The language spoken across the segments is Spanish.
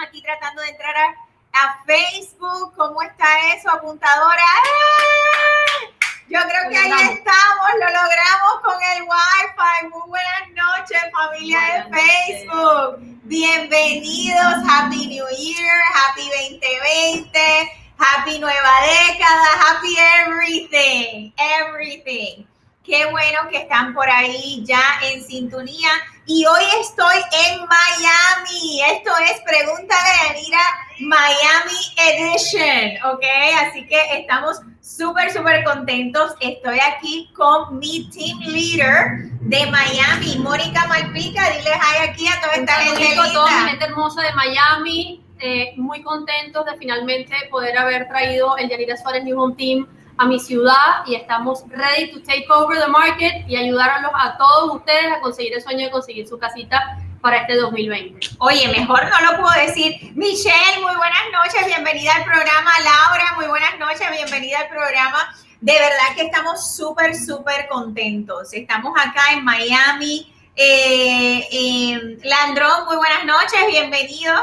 Aquí tratando de entrar a, Facebook. ¿Cómo está eso, apuntadora? Yo creo que ahí estamos, lo logramos con el Wi-Fi. Muy buenas noches, familia de Facebook. Bienvenidos, Happy New Year, Happy 2020, Happy Nueva Década, Happy Everything, Everything. Qué bueno que están por ahí ya en sintonía. Y hoy estoy en Miami. Esto es Pregúntale a Anira Miami Edition, ¿ok? Así que estamos súper, súper contentos. Estoy aquí con mi team leader de Miami, Mónica Malpica. Dile hi aquí a toda esta gente Toda la gente hermosa de Miami. Eh, muy contentos de finalmente poder haber traído el Yanira Suárez New Home Team a mi ciudad y estamos ready to take over the market y ayudarlos a todos ustedes a conseguir el sueño de conseguir su casita para este 2020. Oye, mejor no lo puedo decir. Michelle, muy buenas noches, bienvenida al programa. Laura, muy buenas noches, bienvenida al programa. De verdad que estamos súper, súper contentos. Estamos acá en Miami. Eh, Landrón, muy buenas noches, bienvenido.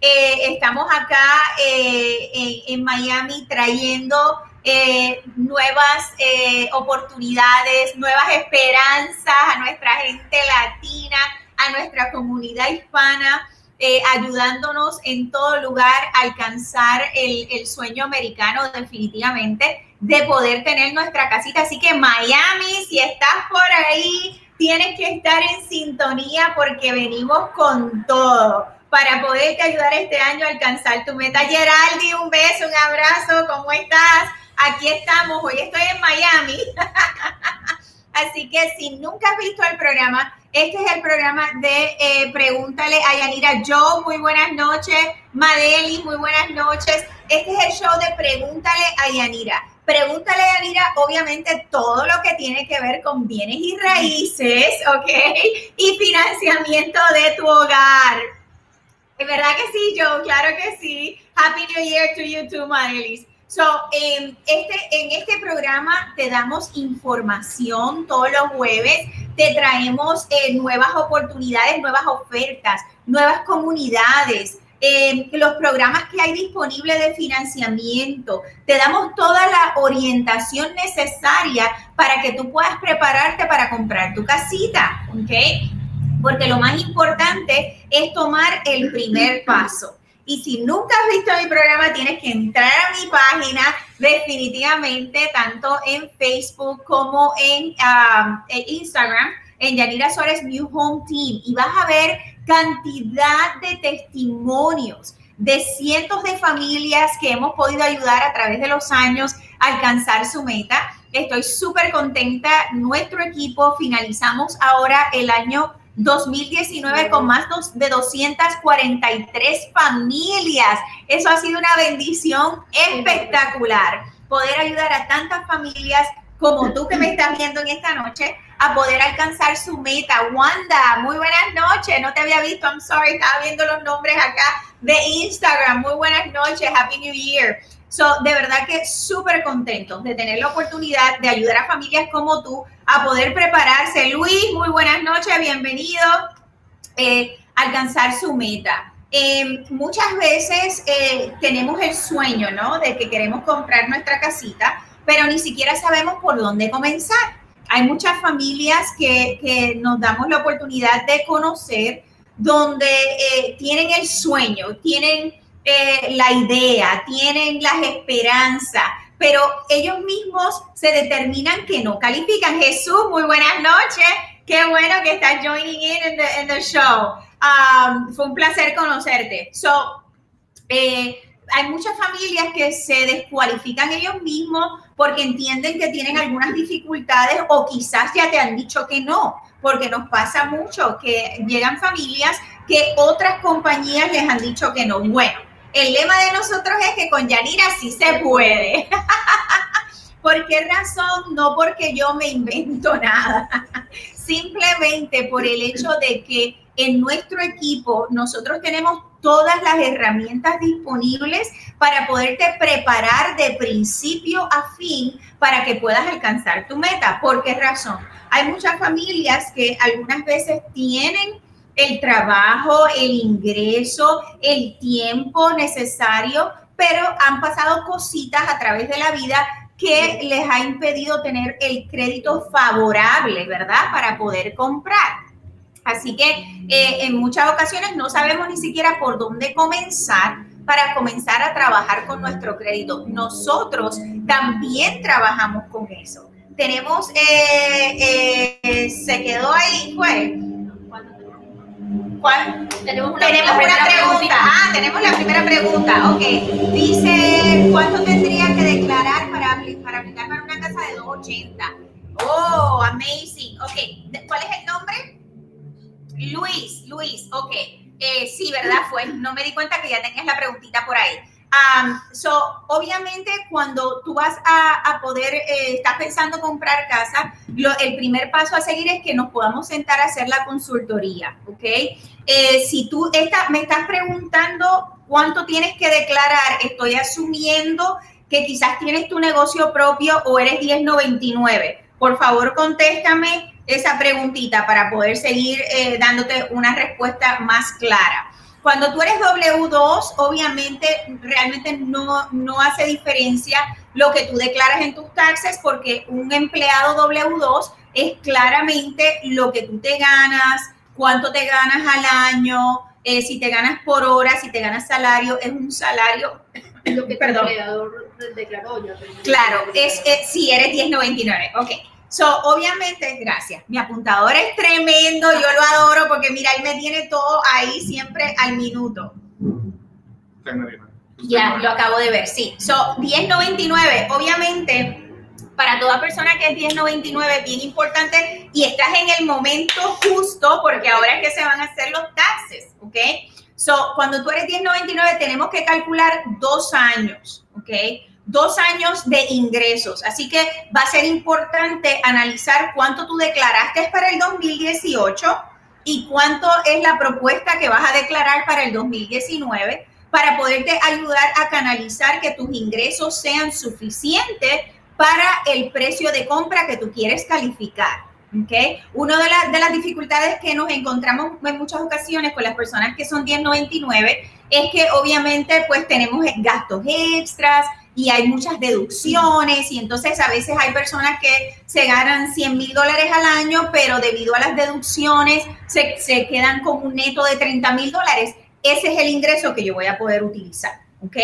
Eh, estamos acá eh, en, en Miami trayendo eh, nuevas eh, oportunidades, nuevas esperanzas a nuestra gente latina, a nuestra comunidad hispana, eh, ayudándonos en todo lugar a alcanzar el, el, sueño americano definitivamente de poder tener nuestra casita. Así que Miami, si estás por ahí, tienes que estar en sintonía porque venimos con todo para poderte ayudar este año a alcanzar tu meta. Geraldi, un beso, un abrazo, ¿cómo estás? Aquí estamos, hoy estoy en Miami. Así que si nunca has visto el programa, este es el programa de eh, Pregúntale a Yanira. Joe, muy buenas noches. Madeli, muy buenas noches. Este es el show de Pregúntale a Yanira. Pregúntale a Yanira, obviamente, todo lo que tiene que ver con bienes y raíces, ¿ok? Y financiamiento de tu hogar. ¿Es verdad que sí, Joe? Claro que sí. Happy New Year to you too, Madelis. So, este, en este programa te damos información todos los jueves, te traemos eh, nuevas oportunidades, nuevas ofertas, nuevas comunidades, eh, los programas que hay disponibles de financiamiento. Te damos toda la orientación necesaria para que tú puedas prepararte para comprar tu casita, ¿ok? Porque lo más importante es tomar el primer paso. Y si nunca has visto mi programa, tienes que entrar a mi página definitivamente, tanto en Facebook como en, Instagram, en Yanira Suárez New Home Team. Y vas a ver cantidad de testimonios de cientos de familias que hemos podido ayudar a través de los años a alcanzar su meta. Estoy súper contenta. Nuestro equipo finalizamos ahora el año 2019 con más de 243 familias. Eso ha sido una bendición espectacular. Poder ayudar a tantas familias como tú que me estás viendo en esta noche a poder alcanzar su meta. Wanda, muy buenas noches. No te había visto, I'm sorry, estaba viendo los nombres acá de Instagram. Muy buenas noches, Happy New Year. So, de verdad que súper contentos de tener la oportunidad de ayudar a familias como tú a poder prepararse. Luis, muy buenas noches, bienvenido. Eh, alcanzar su meta. Eh, muchas veces eh, tenemos el sueño, ¿no? De que queremos comprar nuestra casita, pero ni siquiera sabemos por dónde comenzar. Hay muchas familias que, que nos damos la oportunidad de conocer donde tienen el sueño, tienen eh, la idea, tienen las esperanzas, pero ellos mismos se determinan que no califican. Jesús, muy buenas noches. Qué bueno que estás joining in the, show. Um, fue un placer conocerte. So, eh, hay muchas familias que se descualifican ellos mismos porque entienden que tienen algunas dificultades o quizás ya te han dicho que no, porque nos pasa mucho que llegan familias que otras compañías les han dicho que no. Bueno, el lema de nosotros es que con Yanira sí se puede. ¿Por qué razón? No porque yo me invento nada. Simplemente por el hecho de que en nuestro equipo nosotros tenemos todas las herramientas disponibles para poderte preparar de principio a fin para que puedas alcanzar tu meta. ¿Por qué razón? Hay muchas familias que algunas veces tienen el trabajo, el ingreso, el tiempo necesario, pero han pasado cositas a través de la vida que les ha impedido tener el crédito favorable, ¿verdad? Para poder comprar. Así que eh, en muchas ocasiones no sabemos ni siquiera por dónde comenzar para comenzar a trabajar con nuestro crédito. Nosotros también trabajamos con eso. Tenemos, eh, eh, se quedó ahí, fue. ¿Cuál? Tenemos una, pregunta. Ah, tenemos la primera pregunta. Ok. Dice, ¿cuánto tendría que declarar para, para aplicar para una casa de 280? Oh, amazing. Ok. ¿Cuál es el nombre? Luis, Luis, ok. Eh, sí, ¿verdad? Fue. No me di cuenta que ya tenías la preguntita por ahí. Um, so, obviamente, cuando tú vas a, poder, eh, estás pensando comprar casa, el primer paso a seguir es que nos podamos sentar a hacer la consultoría, ¿ok? Eh, si tú me estás preguntando cuánto tienes que declarar, estoy asumiendo que quizás tienes tu negocio propio o eres 1099. Por favor, contéstame esa preguntita para poder seguir eh, dándote una respuesta más clara. Cuando tú eres W2, obviamente realmente no, no hace diferencia lo que tú declaras en tus taxes porque un empleado W2 es claramente lo que tú te ganas, cuánto te ganas al año, eh, si te ganas por hora, si te ganas salario, es un salario. Lo que tu empleador declaró. Ya claro, es, si eres 1099. Ok. So, obviamente, gracias. Mi apuntador es tremendo, yo lo adoro porque mira, él me tiene todo ahí siempre al minuto. Ya, lo acabo de ver, sí. So, 1099, obviamente, para toda persona que es 1099, bien importante, y estás en el momento justo porque ahora es que se van a hacer los taxes, ¿ok? So, cuando tú eres 1099, tenemos que calcular dos años, ¿ok? Dos años de ingresos. Así que va a ser importante analizar cuánto tú declaraste para el 2018 y cuánto es la propuesta que vas a declarar para el 2019 para poderte ayudar a canalizar que tus ingresos sean suficientes para el precio de compra que tú quieres calificar. ¿okay? Una de, de, las dificultades que nos encontramos en muchas ocasiones con las personas que son 1099 es que obviamente pues tenemos gastos extras, y hay muchas deducciones y entonces a veces hay personas que se ganan 100 mil dólares al año, pero debido a las deducciones se, se quedan con un neto de 30 mil dólares. Ese es el ingreso que yo voy a poder utilizar, ¿ok?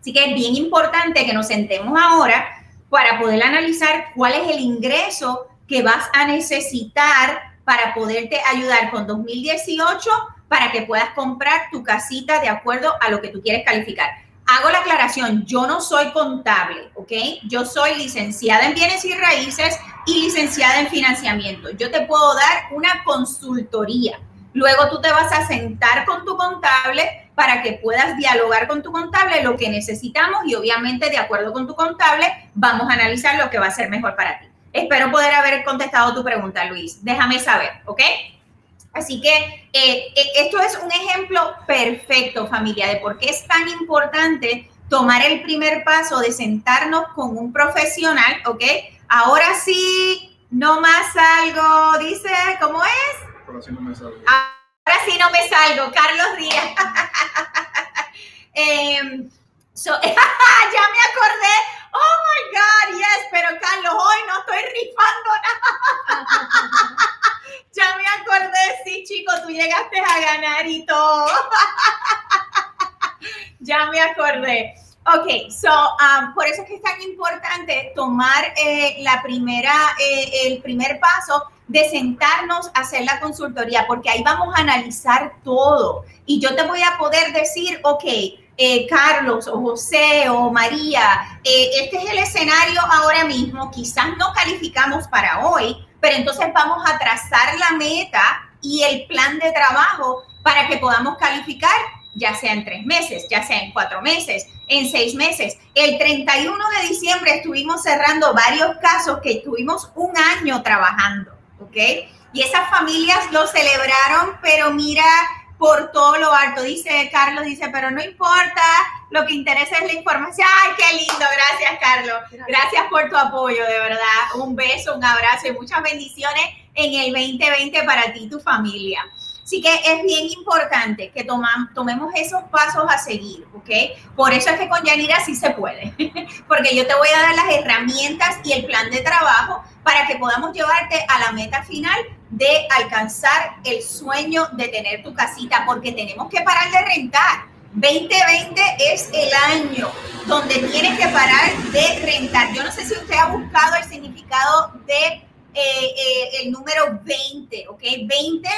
Así que es bien importante que nos sentemos ahora para poder analizar cuál es el ingreso que vas a necesitar para poderte ayudar con 2018 para que puedas comprar tu casita de acuerdo a lo que tú quieres calificar hago la aclaración, yo no soy contable, ¿ok? Yo soy licenciada en bienes y raíces y licenciada en financiamiento. Yo te puedo dar una consultoría. Luego tú te vas a sentar con tu contable para que puedas dialogar con tu contable lo que necesitamos y obviamente de acuerdo con tu contable vamos a analizar lo que va a ser mejor para ti. Espero poder haber contestado tu pregunta, Luis. Déjame saber, ¿ok? Así que eh, eh, esto es un ejemplo perfecto, familia, de por qué es tan importante tomar el primer paso de sentarnos con un profesional, ¿ok? Ahora sí, no más algo, dice, ¿cómo es? Ahora sí no me salgo. Ahora sí no me salgo, Carlos Díaz. Em, ya me acordé. Oh my God, yes, pero Carlos, hoy no estoy rifando nada. ya me acordé, sí, chicos, tú llegaste a ganar y todo. ya me acordé. Ok, so, um, por eso es que es tan importante tomar eh, la primera, eh, el primer paso de sentarnos a hacer la consultoría, porque ahí vamos a analizar todo. Y yo te voy a poder decir, ok, eh, Carlos o José o María, este es el escenario ahora mismo, quizás no calificamos para hoy, pero entonces vamos a trazar la meta y el plan de trabajo para que podamos calificar, ya sea en tres meses, ya sea en cuatro meses, en seis meses. El 31 de diciembre estuvimos cerrando varios casos que estuvimos un año trabajando, ¿ok? Y esas familias lo celebraron, pero mira, por todo lo alto. Dice Carlos, dice, pero no importa, lo que interesa es la información. Ay, qué lindo, gracias Carlos. Gracias por tu apoyo, de verdad. Un beso, un abrazo y muchas bendiciones en el 2020 para ti y tu familia. Así que es bien importante que tomemos esos pasos a seguir, ¿ok? Por eso es que con Yanira sí se puede, porque yo te voy a dar las herramientas y el plan de trabajo para que podamos llevarte a la meta final de alcanzar el sueño de tener tu casita, porque tenemos que parar de rentar. 2020 es el año donde tienes que parar de rentar. Yo no sé si usted ha buscado el significado de eh, eh, el número 20, ¿ok? 20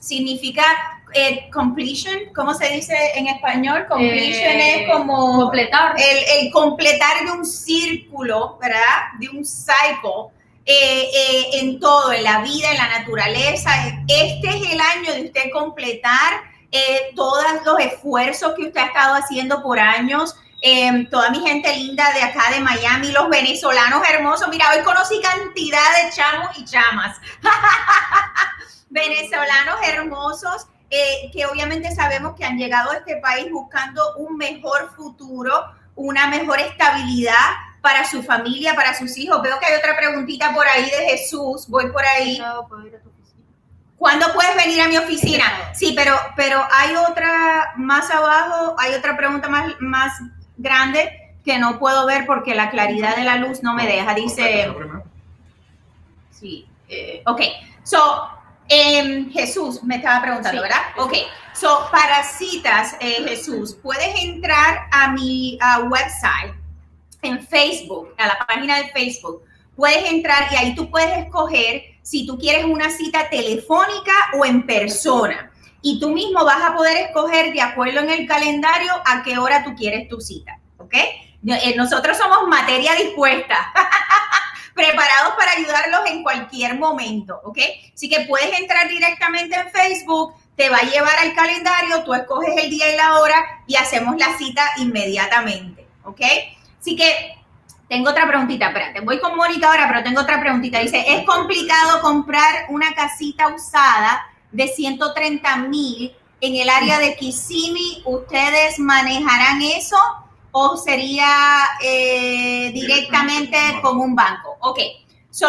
significa eh, completion, ¿cómo se dice en español? Completion es como completar. El, completar de un círculo, ¿verdad? De un cycle. En todo, en la vida, en la naturaleza. Este es el año de usted completar eh, todos los esfuerzos que usted ha estado haciendo por años, eh, toda mi gente linda de acá de Miami, los venezolanos hermosos. Mira, hoy conocí cantidad de chamos y chamas. venezolanos hermosos eh, que obviamente sabemos que han llegado a este país buscando un mejor futuro, una mejor estabilidad para su familia, para sus hijos. Veo que hay otra preguntita por ahí de Jesús. Voy por ahí. ¿Cuándo puedes venir a mi oficina? Sí, pero, pero hay otra más abajo, hay otra pregunta más, más grande que no puedo ver porque la claridad de la luz no me deja. Dice. Sí, eh, ok. So, em, Jesús me estaba preguntando, ¿verdad? Ok. So, para citas, eh, Jesús, puedes entrar a mi website en Facebook, a la página de Facebook. Puedes entrar y ahí tú puedes escoger si tú quieres una cita telefónica o en persona. Y tú mismo vas a poder escoger de acuerdo en el calendario a qué hora tú quieres tu cita. ¿Ok? Eh, nosotros somos materia dispuesta, preparados para ayudarlos en cualquier momento. ¿Ok? Así que puedes entrar directamente en Facebook, te va a llevar al calendario, tú escoges el día y la hora y hacemos la cita inmediatamente. ¿Ok? Así que tengo otra preguntita, espérate, voy con Mónica ahora, pero tengo otra preguntita. Dice, ¿es complicado comprar una casita usada de 130 mil en el área de Kissimmee? ¿Ustedes manejarán eso o sería eh, directamente con un banco? Ok, so,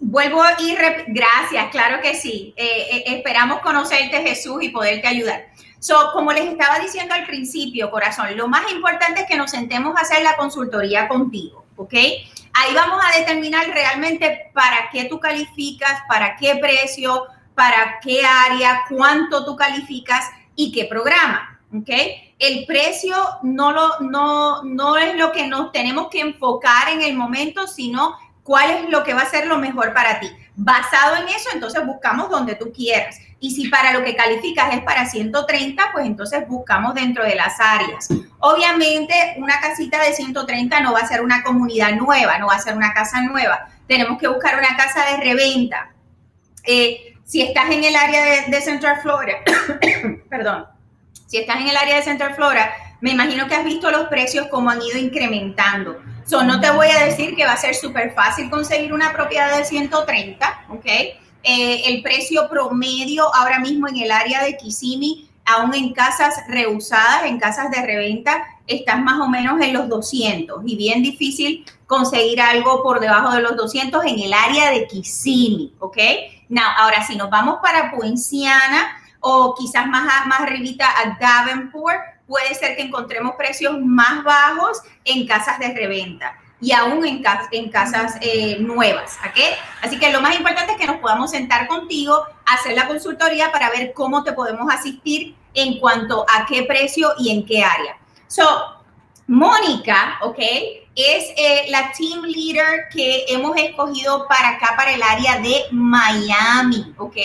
vuelvo ir, gracias, claro que sí. Eh, eh, esperamos conocerte Jesús y poderte ayudar. So, como les estaba diciendo al principio, corazón, lo más importante es que nos sentemos a hacer la consultoría contigo, ¿ok? Ahí vamos a determinar realmente para qué tú calificas, para qué precio, para qué área, cuánto tú calificas y qué programa, ¿ok? El precio no, lo, no, no es lo que nos tenemos que enfocar en el momento, sino cuál es lo que va a ser lo mejor para ti. Basado en eso, entonces buscamos donde tú quieras. Y si para lo que calificas es para 130, pues entonces buscamos dentro de las áreas. Obviamente, una casita de 130 no va a ser una comunidad nueva, no va a ser una casa nueva. Tenemos que buscar una casa de reventa. Eh, si estás en el área de, de Central Florida, perdón, si estás en el área de Central Florida, me imagino que has visto los precios como han ido incrementando. So, no te voy a decir que va a ser súper fácil conseguir una propiedad de 130, ¿ok? Eh, el precio promedio ahora mismo en el área de Kissimmee, aún en casas reusadas, en casas de reventa, estás más o menos en los 200 y bien difícil conseguir algo por debajo de los 200 en el área de Kissimmee, ¿ok? Now, ahora si nos vamos para Poinciana o quizás más, más arribita a Davenport, puede ser que encontremos precios más bajos en casas de reventa y aún en, en casas eh, nuevas. ¿ok? Así que lo más importante es que nos podamos sentar contigo, hacer la consultoría para ver cómo te podemos asistir en cuanto a qué precio y en qué área. So, Mónica, ¿ok? Es eh, la team leader que hemos escogido para acá, para el área de Miami, ¿ok?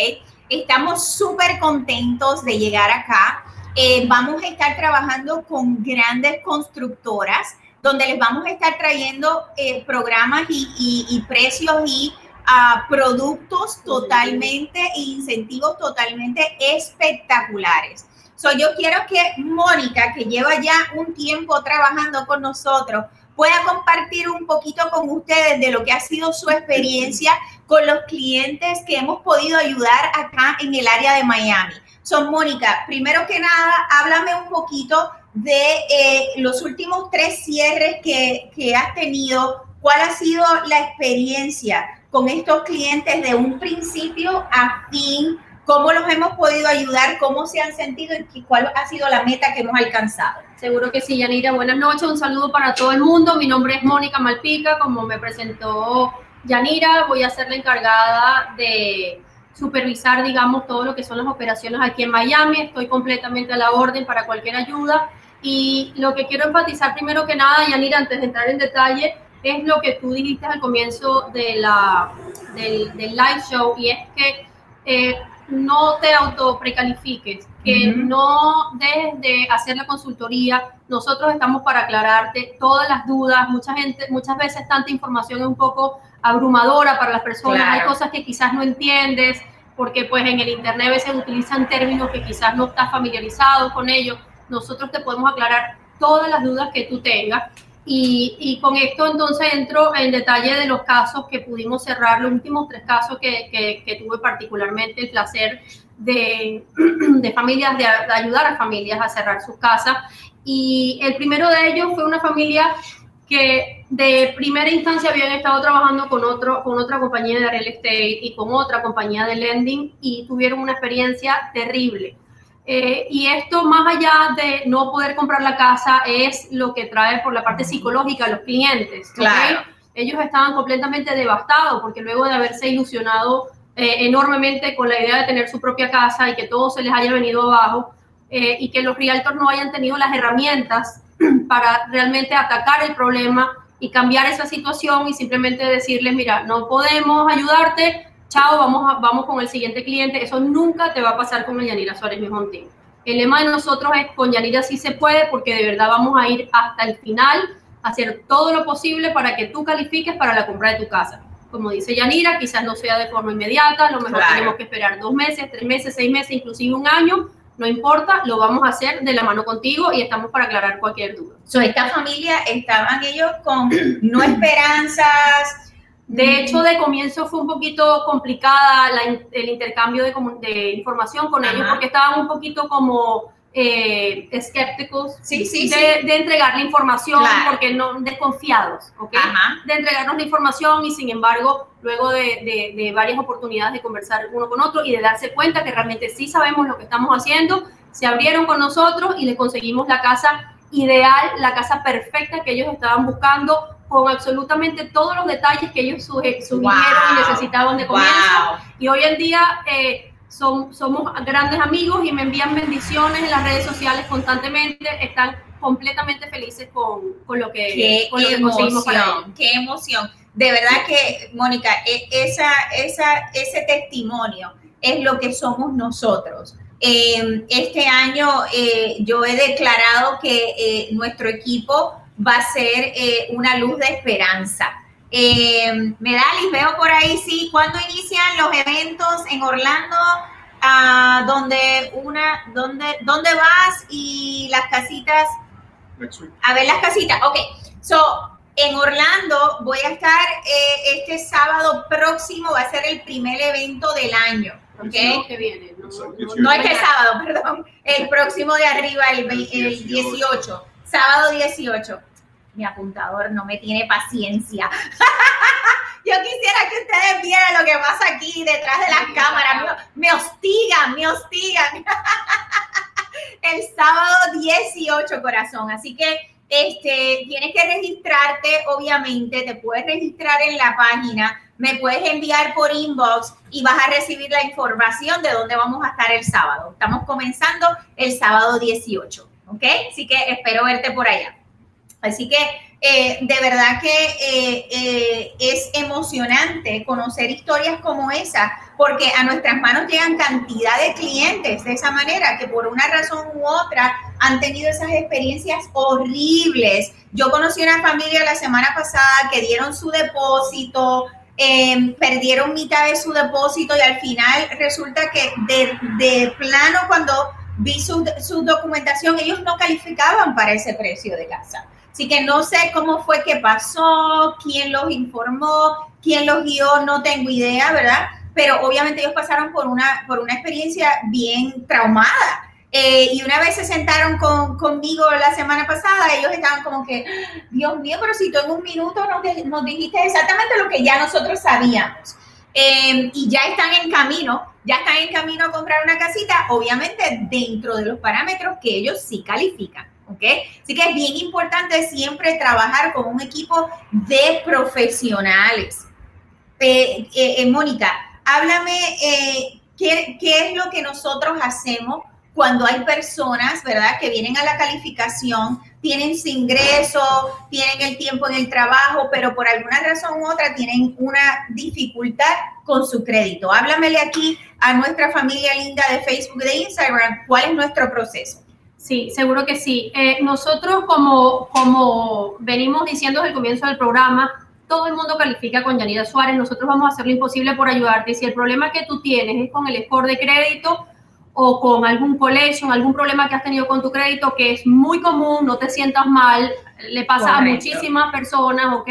Estamos súper contentos de llegar acá. Eh, vamos a estar trabajando con grandes constructoras donde les vamos a estar trayendo eh, programas y, precios y ah, productos totalmente e incentivos totalmente espectaculares. So, yo quiero que Mónica, que lleva ya un tiempo trabajando con nosotros, pueda compartir un poquito con ustedes de lo que ha sido su experiencia con los clientes que hemos podido ayudar acá en el área de Miami. Son Mónica, primero que nada, háblame un poquito de eh, los últimos tres cierres que, que has tenido. ¿Cuál ha sido la experiencia con estos clientes de un principio a fin? cómo los hemos podido ayudar, cómo se han sentido y cuál ha sido la meta que hemos alcanzado. Seguro que sí, Yanira. Buenas noches, un saludo para todo el mundo. Mi nombre es Mónica Malpica, como me presentó Yanira, voy a ser la encargada de supervisar, digamos, todo lo que son las operaciones aquí en Miami. Estoy completamente a la orden para cualquier ayuda. Y lo que quiero enfatizar primero que nada, Yanira, antes de entrar en detalle, es lo que tú dijiste al comienzo de la, del, del live show y es que eh, no te auto precalifiques, que no dejes de hacer la consultoría. Nosotros estamos para aclararte todas las dudas. Mucha gente, muchas veces tanta información es un poco abrumadora para las personas. Hay cosas que quizás no entiendes porque pues en el internet a veces utilizan términos que quizás no estás familiarizado con ellos. Nosotros te podemos aclarar todas las dudas que tú tengas y, con esto entonces entro en detalle de los casos que pudimos cerrar, los últimos tres casos que, que, tuve particularmente el placer de, de familias, de, ayudar a familias a cerrar sus casas. Y el primero de ellos fue una familia que de primera instancia habían estado trabajando con, otro, con otra compañía de real estate y con otra compañía de lending y tuvieron una experiencia terrible eh, y esto, más allá de no poder comprar la casa, es lo que trae por la parte psicológica a los clientes. Claro. Ellos estaban completamente devastados porque luego de haberse ilusionado eh, enormemente con la idea de tener su propia casa y que todo se les haya venido abajo eh, y que los realtors no hayan tenido las herramientas para realmente atacar el problema y cambiar esa situación y simplemente decirles, mira, no podemos ayudarte, chao, vamos, vamos con el siguiente cliente. Eso nunca te va a pasar con el Yanira Suárez Mi Team. El lema de nosotros es con Yanira sí se puede porque de verdad vamos a ir hasta el final, hacer todo lo posible para que tú califiques para la compra de tu casa. Como dice Yanira, quizás no sea de forma inmediata, a lo mejor tenemos que esperar dos meses, tres meses, seis meses, inclusive un año, no importa, lo vamos a hacer de la mano contigo y estamos para aclarar cualquier duda. So, esta familia estaban ellos con no esperanzas, de hecho, de comienzo fue un poquito complicada el intercambio de, información con ellos porque estaban un poquito como eh, escépticos sí, sí, de, entregar la información porque no desconfiados, ¿ok? De entregarnos la información y sin embargo, luego de, de, varias oportunidades de conversar uno con otro y de darse cuenta que realmente sí sabemos lo que estamos haciendo, se abrieron con nosotros y le conseguimos la casa ideal, la casa perfecta que ellos estaban buscando con absolutamente todos los detalles que ellos sugirieron y necesitaban de comienzo. Y hoy en día eh, son, somos grandes amigos y me envían bendiciones en las redes sociales constantemente. Están completamente felices con, con lo que, qué con lo que conseguimos para Qué emoción. De verdad que, Mónica, e, esa, esa, ese testimonio es lo que somos nosotros. Eh, este año eh, yo he declarado que nuestro equipo va a ser eh, una luz de esperanza. Eh, Medalis, veo por ahí, sí, ¿cuándo inician los eventos en Orlando? Ah, donde una, donde, ¿Dónde vas? Y las casitas. A ver las casitas. Ok, so en Orlando voy a estar eh, este sábado próximo, va a ser el primer evento del año. Okay. Que viene, no, no, este sábado, perdón, el próximo de arriba, el, el 18, sábado 18 mi apuntador no me tiene paciencia. Yo quisiera que ustedes vieran lo que pasa aquí detrás de las cámaras. Me, hostigan, me hostigan. El sábado 18, corazón. Así que este, tienes que registrarte, obviamente, te puedes registrar en la página, me puedes enviar por inbox y vas a recibir la información de dónde vamos a estar el sábado. Estamos comenzando el sábado 18, ¿ok? Así que espero verte por allá. Así que eh, de verdad que eh, eh, es emocionante conocer historias como esa, porque a nuestras manos llegan cantidad de clientes de esa manera, que por una razón u otra han tenido esas experiencias horribles. Yo conocí una familia la semana pasada que dieron su depósito, perdieron mitad de su depósito y al final resulta que de, plano cuando vi su, su documentación, ellos no calificaban para ese precio de casa. Así que no sé cómo fue que pasó, quién los informó, quién los guió, no tengo idea, ¿verdad? Pero obviamente ellos pasaron por una, por una experiencia bien traumada. Eh, y una vez se sentaron con, conmigo la semana pasada, ellos estaban como que, Dios mío, pero si tú en un minuto nos, dijiste exactamente lo que ya nosotros sabíamos. eh, y ya están en camino, ya están en camino a comprar una casita, obviamente dentro de los parámetros que ellos sí califican. ¿Ok? Así que es bien importante siempre trabajar con un equipo de profesionales. Eh, eh, Mónica, háblame, ¿qué, ¿qué es lo que nosotros hacemos cuando hay personas, ¿verdad?, que vienen a la calificación, tienen su ingreso, tienen el tiempo en el trabajo, pero por alguna razón u otra tienen una dificultad con su crédito. Háblamele aquí a nuestra familia linda de Facebook, de Instagram, cuál es nuestro proceso. Sí, seguro que sí. Eh, nosotros, como, como venimos diciendo desde el comienzo del programa, todo el mundo califica con Yanira Suárez. Nosotros vamos a hacer lo imposible por ayudarte. Si el problema que tú tienes es con el score de crédito, o con algún colegio, algún problema que has tenido con tu crédito, que es muy común, no te sientas mal, le pasa a muchísimas personas, ¿ok?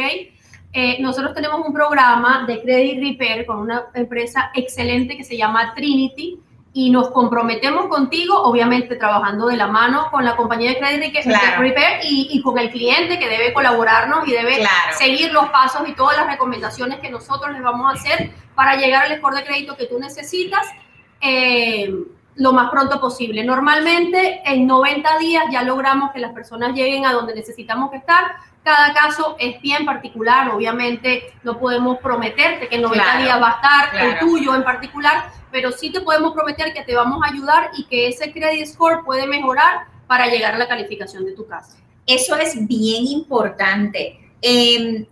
Eh, nosotros tenemos un programa de Credit Repair con una empresa excelente que se llama Trinity y nos comprometemos contigo, obviamente trabajando de la mano con la compañía de Credit Repair y, con el cliente que debe colaborarnos y debe seguir los pasos y todas las recomendaciones que nosotros les vamos a hacer para llegar al score de crédito que tú necesitas. Eh, lo más pronto posible. Normalmente en 90 días ya logramos que las personas lleguen a donde necesitamos estar. Cada caso es bien particular, obviamente no podemos prometerte que en 90 días va a estar el tuyo en particular, pero sí te podemos prometer que te vamos a ayudar y que ese credit score puede mejorar para llegar a la calificación de tu casa. Eso es bien importante. en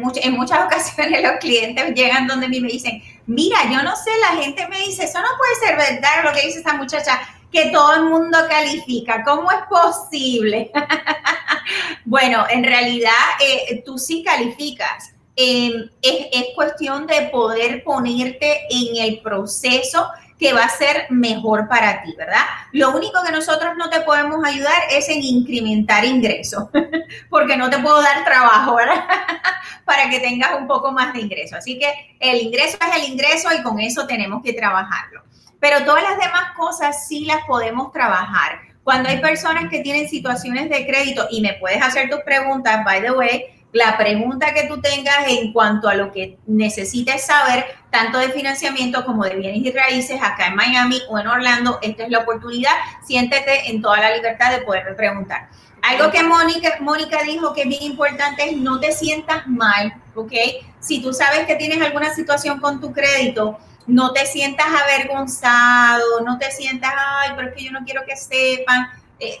muchas ocasiones los clientes llegan donde mí me dicen, Mira, yo no sé, la gente me dice, eso no puede ser verdad lo que dice esta muchacha, que todo el mundo califica. ¿Cómo es posible? bueno, en realidad eh, tú sí calificas. Em, es, es cuestión de poder ponerte en el proceso que va a ser mejor para ti, ¿verdad? Lo único que nosotros no te podemos ayudar es en incrementar ingresos, porque no te puedo dar trabajo, ¿verdad? para que tengas un poco más de ingreso. Así que el ingreso es el ingreso y con eso tenemos que trabajarlo. Pero todas las demás cosas sí las podemos trabajar. Cuando hay personas que tienen situaciones de crédito y me puedes hacer tus preguntas, by the way, la pregunta que tú tengas en cuanto a lo que necesites saber, tanto de financiamiento como de bienes y raíces, acá en Miami o en Orlando, esta es la oportunidad. Siéntete en toda la libertad de poder preguntar. Algo que Mónica, Mónica dijo que es bien importante es no te sientas mal, ¿ok? Si tú sabes que tienes alguna situación con tu crédito, no te sientas avergonzado, no te sientas, ay, pero es que yo no quiero que sepan. Eh,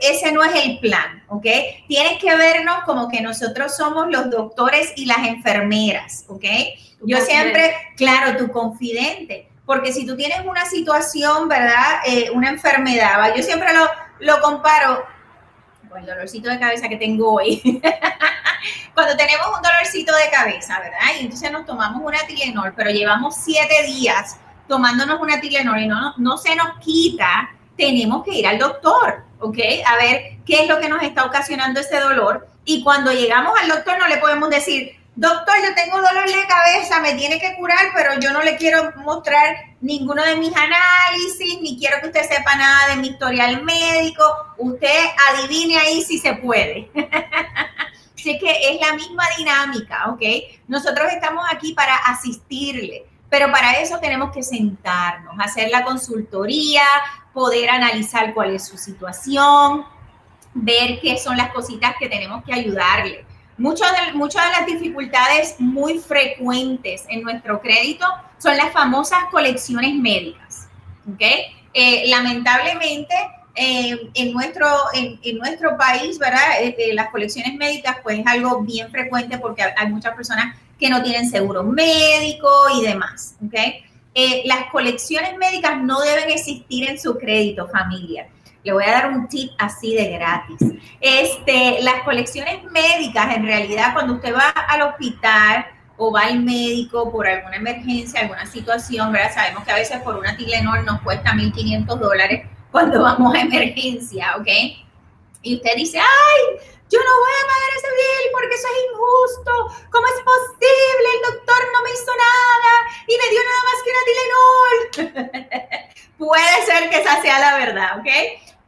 ese no es el plan, ¿ok? Tienes que vernos como que nosotros somos los doctores y las enfermeras, ¿ok? Yo siempre, claro, tu confidente, porque si tú tienes una situación, ¿verdad? Eh, una enfermedad, yo siempre lo, lo comparo con el dolorcito de cabeza que tengo hoy. Cuando tenemos un dolorcito de cabeza, ¿verdad? Y entonces nos tomamos una Tilenol, pero llevamos siete días tomándonos una Tilenol y no, no se nos quita, tenemos que ir al doctor ¿ok? A ver qué es lo que nos está ocasionando ese dolor. Y cuando llegamos al doctor no le podemos decir, doctor, yo tengo dolor de cabeza, me tiene que curar, pero yo no le quiero mostrar ninguno de mis análisis, ni quiero que usted sepa nada de mi historial médico. Usted adivine ahí si se puede. Así que es la misma dinámica, ¿ok? Nosotros estamos aquí para asistirle, pero para eso tenemos que sentarnos, hacer la consultoría, poder analizar cuál es su situación, ver qué son las cositas que tenemos que ayudarle. Muchas de, muchas de las dificultades muy frecuentes en nuestro crédito son las famosas colecciones médicas. ¿okay? Eh, lamentablemente, eh, en, nuestro, en, nuestro país, ¿verdad? Eh, las colecciones médicas, pues es algo bien frecuente porque hay muchas personas que no tienen seguro médico y demás. ¿okay? Las colecciones médicas no deben existir en su crédito, familia. Le voy a dar un tip así de gratis. Este, las colecciones médicas, en realidad, cuando usted va al hospital o va al médico por alguna emergencia, alguna situación, ¿verdad? Sabemos que a veces por una Tilenol nos cuesta 1.500 dólares cuando vamos a emergencia, ¿ok? Y usted dice, ay, yo no voy a pagar ese bill porque eso es injusto. ¿Cómo es posible? El doctor no me hizo nada y me dio nada más que una Tilenol. Puede ser que esa sea la verdad, ¿ok?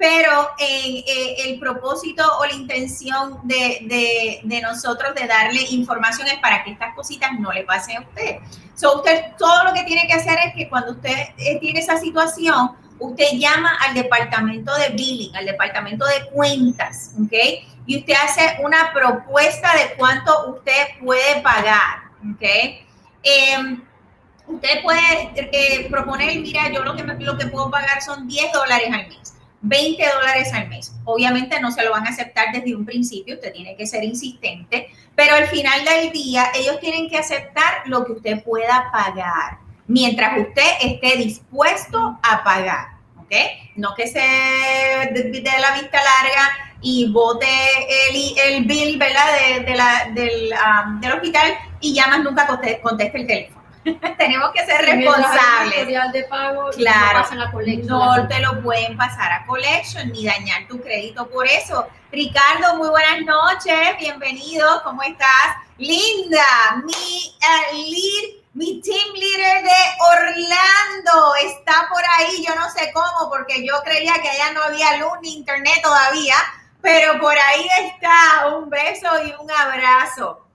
pero eh, el propósito o la intención de, nosotros de darle información es para que estas cositas no le pasen a usted. So, usted todo lo que tiene que hacer es que cuando usted eh, tiene esa situación, usted llama al departamento de billing, al departamento de cuentas, ¿ok? Y usted hace una propuesta de cuánto usted puede pagar, ¿ok? Em, usted puede eh, proponer, mira, yo lo que, lo que puedo pagar son 10 dólares al mes 20 dólares al mes. Obviamente no se lo van a aceptar desde un principio, usted tiene que ser insistente, pero al final del día ellos tienen que aceptar lo que usted pueda pagar, mientras usted esté dispuesto a pagar, ¿ok? No que se dé la vista larga y vote el, el bill, ¿verdad? De, la, del, um, del hospital y ya más nunca conteste el teléfono. Tenemos que ser responsables. de pago claro, no, te lo pueden pasar a collection ni dañar tu crédito por eso. Ricardo, muy buenas noches, bienvenido, ¿cómo estás? Linda, mi uh, lead, mi team leader de Orlando está por ahí, yo no sé cómo, porque yo creía que allá no había luz ni internet todavía, pero por ahí está, un beso y un abrazo.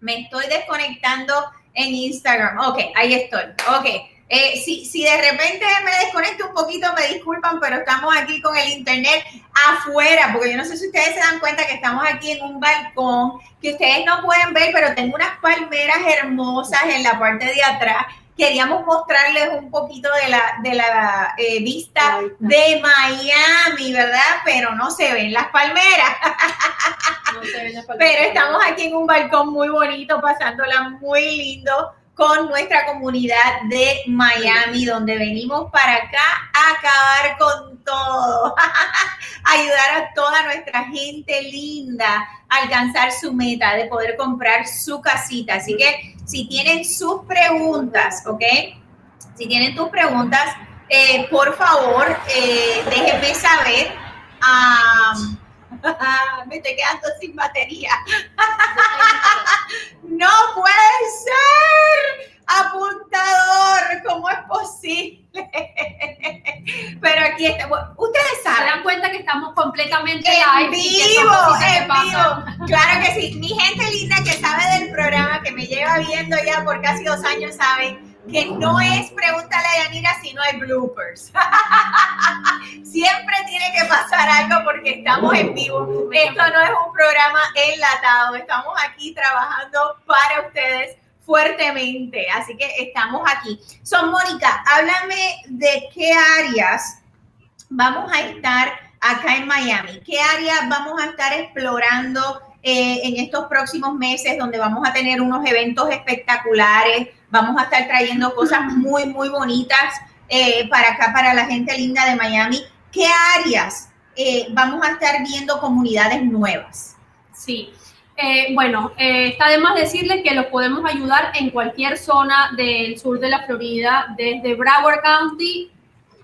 Me estoy desconectando en Instagram. Ok, ahí estoy. Ok. Eh, si, si de repente me desconecto un poquito, me disculpan, pero estamos aquí con el internet afuera, porque yo no sé si ustedes se dan cuenta que estamos aquí en un balcón que ustedes no pueden ver, pero tengo unas palmeras hermosas en la parte de atrás. Queríamos mostrarles un poquito de la, de la eh, vista de Miami, ¿verdad? Pero no se ven las palmeras. Pero estamos aquí en un balcón muy bonito, pasándola muy lindo con nuestra comunidad de Miami, donde venimos para acá a acabar con todo, ayudar a toda nuestra gente linda alcanzar su meta de poder comprar su casita. Así que si tienen sus preguntas, ¿ok? Si tienen tus preguntas, eh, por favor, eh, déjenme saber. me estoy quedando sin batería. no puede ser. Apuntador, ¿cómo es posible? Pero aquí está. Ustedes saben. Se dan cuenta que estamos completamente en vivo, en vivo. Claro que sí. Mi gente linda que sabe del programa, que me lleva viendo ya por casi dos años, saben que no es pregúntale a Yanira si no hay bloopers. Siempre tiene que pasar algo porque estamos en vivo. Esto no es un programa enlatado, estamos aquí trabajando para ustedes fuertemente, así que estamos aquí. Son Mónica, háblame de qué áreas vamos a estar acá en Miami, qué áreas vamos a estar explorando eh, en estos próximos meses donde vamos a tener unos eventos espectaculares, vamos a estar trayendo cosas muy, muy bonitas eh, para acá, para la gente linda de Miami. ¿Qué áreas eh, vamos a estar viendo comunidades nuevas? Sí. Bueno, está de más decirles que los podemos ayudar en cualquier zona del sur de la Florida, desde Broward County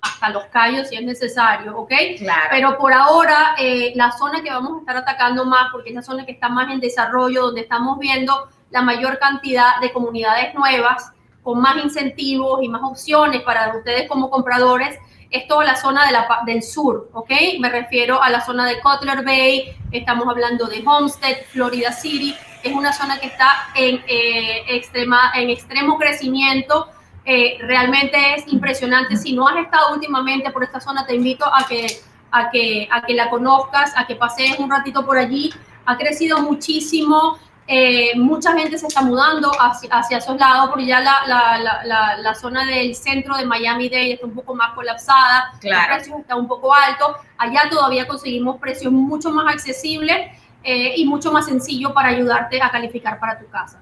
hasta Los Cayos si es necesario, ¿ok? Claro. Pero por ahora, eh, la zona que vamos a estar atacando más, porque es la zona que está más en desarrollo, donde estamos viendo la mayor cantidad de comunidades nuevas, con más incentivos y más opciones para ustedes como compradores, es toda la zona del sur, ¿ok? Me refiero a la zona de Cutler Bay, estamos hablando de Homestead, Florida City, es una zona que está en, eh, extrema, en extremo crecimiento, eh, realmente es impresionante. Si no has estado últimamente por esta zona, te invito a que, a que, a que la conozcas, a que pases un ratito por allí. Ha crecido muchísimo. Eh, mucha gente se está mudando hacia, hacia esos lados, porque ya la, la, la, la, zona del centro de Miami-Dade está un poco más colapsada, claro. los precios están un poco altos. Allá todavía conseguimos precios mucho más accesibles eh, y mucho más sencillo para ayudarte a calificar para tu casa.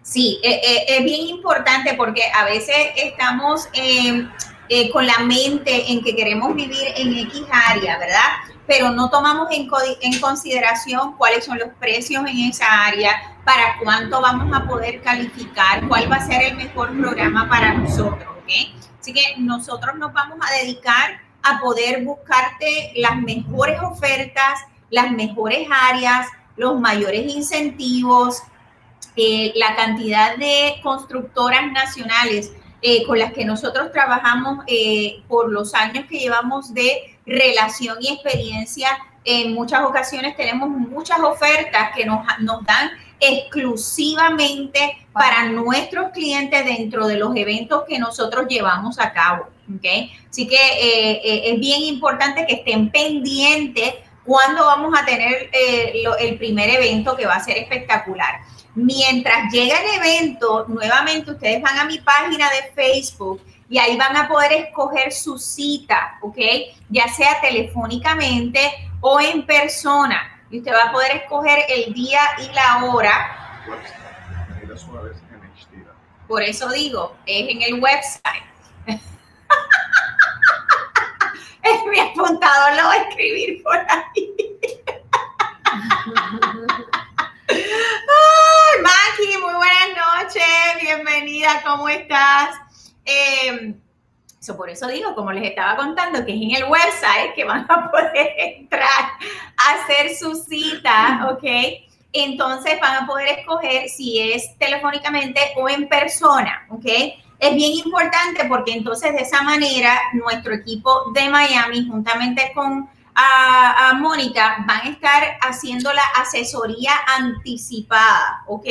Sí, eh, es bien importante porque a veces estamos con la mente en que queremos vivir en X área, ¿verdad? Pero no tomamos en, consideración cuáles son los precios en esa área, para cuánto vamos a poder calificar, cuál va a ser el mejor programa para nosotros, ¿ok? Así que nosotros nos vamos a dedicar a poder buscarte las mejores ofertas, las mejores áreas, los mayores incentivos, eh, la cantidad de constructoras nacionales eh, con las que nosotros trabajamos eh, por los años que llevamos de relación y experiencia. En muchas ocasiones tenemos muchas ofertas que nos, nos dan exclusivamente para nuestros clientes dentro de los eventos que nosotros llevamos a cabo. ¿okay? Así que eh, eh, es bien importante que estén pendientes cuando vamos a tener eh, el primer evento que va a ser espectacular. Mientras llega el evento, nuevamente ustedes van a mi página de Facebook y ahí van a poder escoger su cita, ¿ok? Ya sea telefónicamente o en persona y usted va a poder escoger el día y la hora. Por eso digo, es en el website. es mi apuntador, lo voy a escribir por ahí. Ay, Maki, muy buenas noches, bienvenida, ¿cómo estás? Eh, por eso digo, como les estaba contando, que es en el website que van a poder entrar a hacer su cita, ¿ok? Entonces van a poder escoger si es telefónicamente o en persona, ¿ok? Es bien importante porque entonces de esa manera nuestro equipo de Miami, juntamente con a, a Mónica, van a estar haciendo la asesoría anticipada, ¿ok?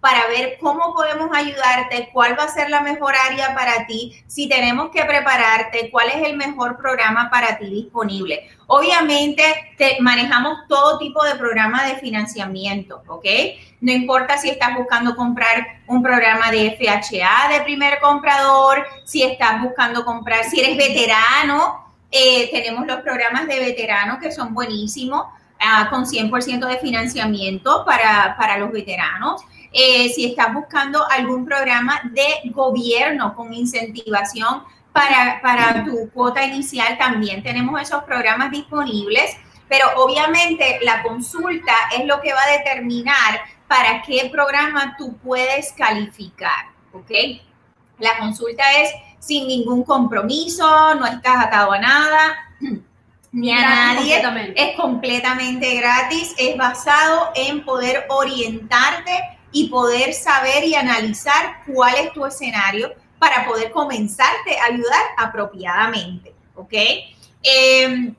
Para ver cómo podemos ayudarte, cuál va a ser la mejor área para ti, si tenemos que prepararte, cuál es el mejor programa para ti disponible. Obviamente, te, manejamos todo tipo de programa de financiamiento, ¿ok? No importa si estás buscando comprar un programa de FHA de primer comprador, si estás buscando comprar, si eres veterano, eh, tenemos los programas de veteranos que son buenísimos, ah, con 100% de financiamiento para, para los veteranos. Eh, si estás buscando algún programa de gobierno con incentivación para, para tu cuota inicial, también tenemos esos programas disponibles, pero obviamente la consulta es lo que va a determinar para qué programa tú puedes calificar, ¿ok? La consulta es sin ningún compromiso, no estás atado a nada, ni a nadie, es completamente gratis, es basado en poder orientarte y poder saber y analizar cuál es tu escenario para poder comenzarte a ayudar apropiadamente, ¿ok? Em,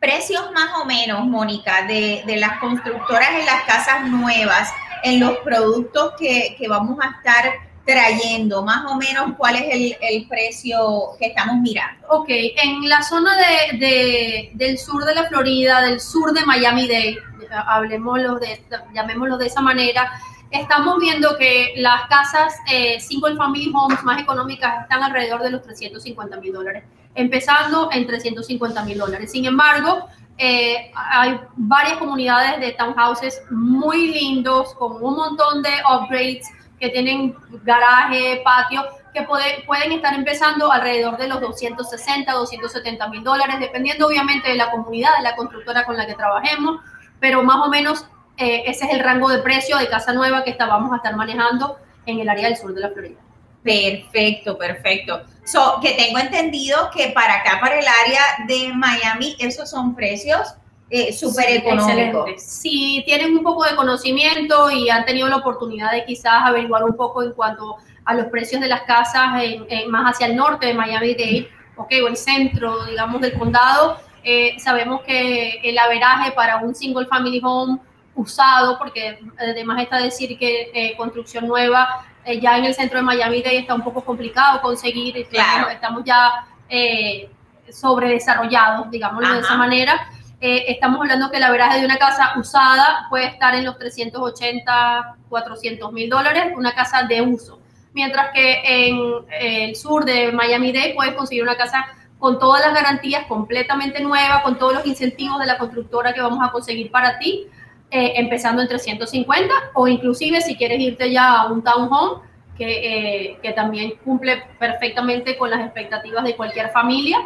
precios más o menos, Mónica, de, las constructoras en las casas nuevas, en los productos que, vamos a estar trayendo, más o menos cuál es el, precio que estamos mirando. Ok, en la zona de, del sur de la Florida, del sur de Miami-Dade, hablemoslo de, llamémoslo de esa manera, estamos viendo que las casas eh, single family homes más económicas están alrededor de los 350 mil dólares, empezando en 350 mil dólares. Sin embargo, eh, hay varias comunidades de townhouses muy lindos, con un montón de upgrades que tienen garaje, patio, que pueden estar empezando alrededor de los 260, 270 mil dólares, dependiendo obviamente de la comunidad, de la constructora con la que trabajemos, pero más o menos eh, ese es el rango de precio de casa nueva que vamos a estar manejando en el área del sur de la Florida. Perfecto, perfecto. So, que tengo entendido que para acá, para el área de Miami, esos son precios eh, súper económicos. Si tienen un poco de conocimiento y han tenido la oportunidad de quizás averiguar un poco en cuanto a los precios de las casas en, más hacia el norte de Miami-Dade, ok, o el centro, digamos, del condado, eh, sabemos que el averaje para un single family home usado, porque además está decir que eh, construcción nueva eh, ya en el centro de Miami Dade está un poco complicado conseguir, claro. estamos ya eh, sobre desarrollados, digámoslo de esa manera. Eh, estamos hablando que la veraje de una casa usada puede estar en los 380, 400 mil dólares, una casa de uso. Mientras que en el sur de Miami Dade puedes conseguir una casa con todas las garantías completamente nueva, con todos los incentivos de la constructora que vamos a conseguir para ti, eh, empezando en 350 o inclusive si quieres irte ya a un townhome que, eh, que también cumple perfectamente con las expectativas de cualquier familia,